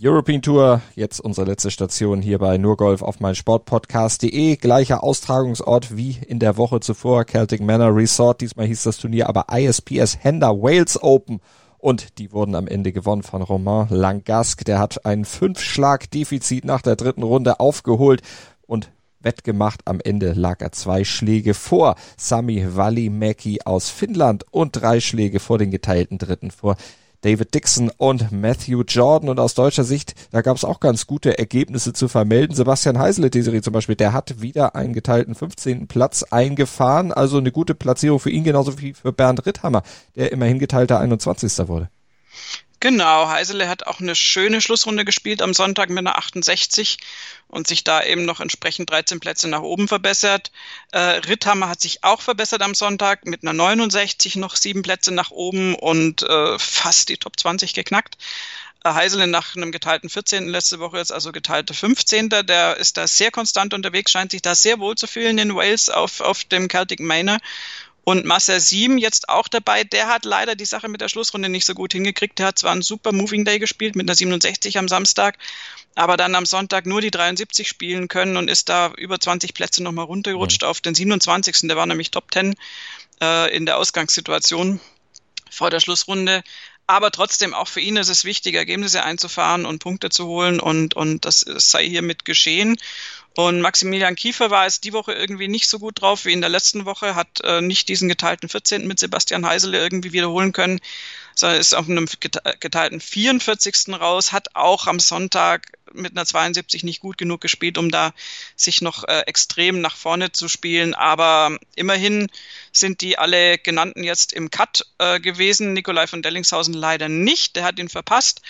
European Tour, jetzt unsere letzte Station hier bei Nurgolf auf mein Sportpodcast.de. Gleicher Austragungsort wie in der Woche zuvor, Celtic Manor Resort. Diesmal hieß das Turnier aber ISPS Hender Wales Open. Und die wurden am Ende gewonnen von Romain Langasque. Der hat ein Fünf-Schlag-Defizit nach der dritten Runde aufgeholt und wettgemacht. Am Ende lag er zwei Schläge vor Sami Välimäki aus Finnland und drei Schläge vor den geteilten Dritten vor David Dixon und Matthew Jordan. Und aus deutscher Sicht, da gab es auch ganz gute Ergebnisse zu vermelden. Sebastian Heisele Desiri zum Beispiel, der hat wieder einen geteilten 15. Platz eingefahren. Also eine gute Platzierung für ihn, genauso wie für Bernd Ritthammer, der immerhin geteilter 21. wurde. Genau, Heisele hat auch eine schöne Schlussrunde gespielt am Sonntag mit einer 68 und sich da eben noch entsprechend 13 Plätze nach oben verbessert. Äh, Ritthammer hat sich auch verbessert am Sonntag mit einer 69 noch sieben Plätze nach oben und äh, fast die Top 20 geknackt. Äh, Heisele nach einem geteilten 14. letzte Woche jetzt also geteilte 15. Der ist da sehr konstant unterwegs, scheint sich da sehr wohl zu fühlen in Wales auf, auf dem Celtic Manor und Marcel Sieben jetzt auch dabei, der hat leider die Sache mit der Schlussrunde nicht so gut hingekriegt. Der hat zwar einen super Moving Day gespielt mit einer 67 am Samstag, aber dann am Sonntag nur die 73 spielen können und ist da über 20 Plätze nochmal runtergerutscht ja. auf den 27. Der war nämlich Top 10 äh, in der Ausgangssituation vor der Schlussrunde. Aber trotzdem, auch für ihn ist es wichtig, Ergebnisse einzufahren und Punkte zu holen und, und das sei hiermit geschehen. Und Maximilian Kiefer war jetzt die Woche irgendwie nicht so gut drauf wie in der letzten Woche, hat äh, nicht diesen geteilten 14. mit Sebastian Heisele irgendwie wiederholen können, sondern ist auf einem geteilten 44. raus, hat auch am Sonntag mit einer 72 nicht gut genug gespielt, um da sich noch äh, extrem nach vorne zu spielen. Aber immerhin sind die alle genannten jetzt im Cut äh, gewesen. Nikolai von Dellingshausen leider nicht, der hat ihn verpasst.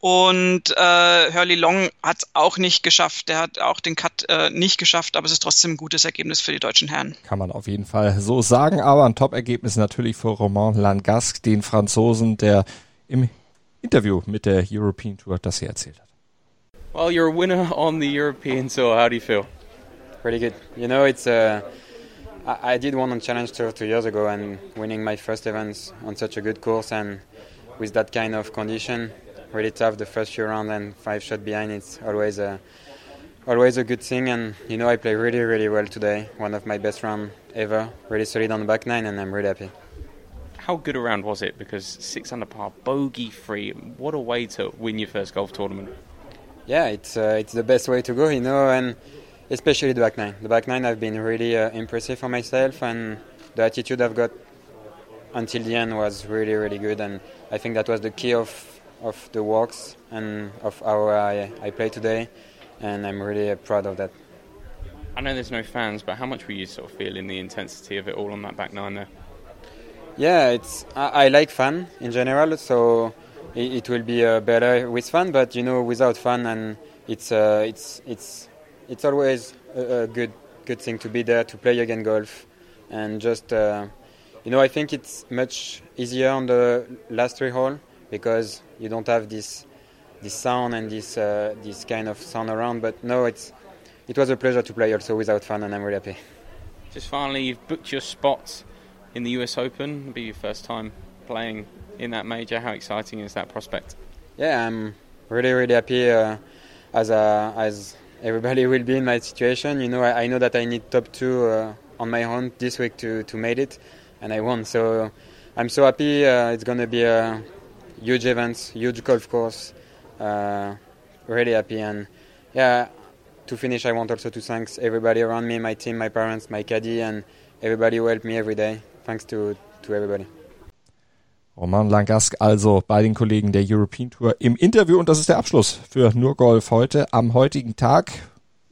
Und äh, Hurley Long hat es auch nicht geschafft. Der hat auch den Cut äh, nicht geschafft, aber es ist trotzdem ein gutes Ergebnis für die deutschen Herren. Kann man auf jeden Fall so sagen, aber ein Top-Ergebnis natürlich für Romain Langasque, den Franzosen, der im Interview mit der European Tour das hier erzählt hat. Well, you're a winner on the European Tour. How do you feel? Pretty good. You know, it's uh, I, I did one on Challenge Tour two years ago, and winning my first events on such a good course and with that kind of condition, really tough the first few rounds and five shot behind. It's always a always a good thing. And you know, I play really really well today. One of my best rounds ever. Really solid on the back nine, and I'm really happy. How good a round was it? Because six under par, bogey free. What a way to win your first golf tournament. Yeah, it's uh, it's the best way to go, you know, and especially the back nine. The back nine have been really uh, impressive for myself, and the attitude I've got until the end was really really good, and I think that was the key of of the walks and of how I, I play today, and I'm really proud of that. I know there's no fans, but how much were you sort of feeling the intensity of it all on that back nine there? Yeah, it's I, I like fun in general, so it, it will be uh, better with fun. But you know, without fun, and it's uh, it's it's it's always a, a, good good thing to be there to play again golf, and just uh, you know, I think it's much easier on the last three hole because you don't have this this sound and this uh, this kind of sound around. But no, it's it was a pleasure to play also without fan, and I'm really happy. Just finally, you've booked your spot in the US Open. It'll be your first time playing in that major. How exciting is that prospect? Yeah, I'm really really happy. Uh, as uh, as everybody will be in my situation, you know, I, I know that I need top two uh, on my own this week to to make it, and I won. So I'm so happy. Uh, it's gonna be a huge events, huge golf course. Uh, really happy and yeah. To finish, I want also to thank everybody around me, my team, my parents, my caddy, and everybody who helped me every day. Thanks to to everybody. Roman Langasque also bei den Kollegen der European Tour im Interview und das ist der Abschluss für Nur Golf heute am heutigen Tag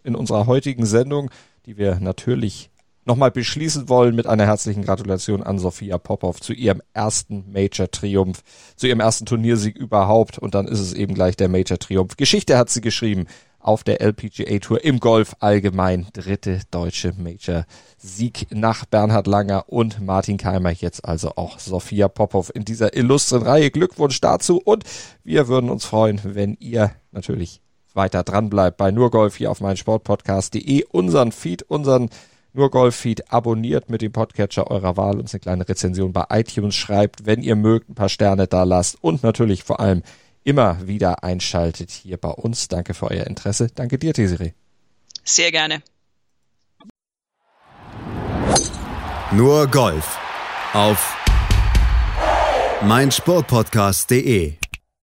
in unserer heutigen Sendung, die wir natürlich nochmal beschließen wollen mit einer herzlichen Gratulation an Sophia Popov zu ihrem ersten Major-Triumph, zu ihrem ersten Turniersieg überhaupt und dann ist es eben gleich der Major-Triumph. Geschichte hat sie geschrieben auf der LPGA Tour im Golf allgemein. Dritte deutsche Major-Sieg nach Bernhard Langer und Martin Keimer. Jetzt also auch Sophia Popov in dieser illustren Reihe. Glückwunsch dazu und wir würden uns freuen, wenn ihr natürlich weiter dran bleibt bei Nurgolf hier auf meinsportpodcast.de. Unseren Feed, unseren Nurgolf-Feed abonniert mit dem Podcatcher eurer Wahl, uns eine kleine Rezension bei iTunes schreibt, wenn ihr mögt, ein paar Sterne da lasst und natürlich vor allem immer wieder einschaltet hier bei uns. Danke für euer Interesse. Danke dir, Desiree. Sehr gerne. Nur Golf auf meinsportpodcast.de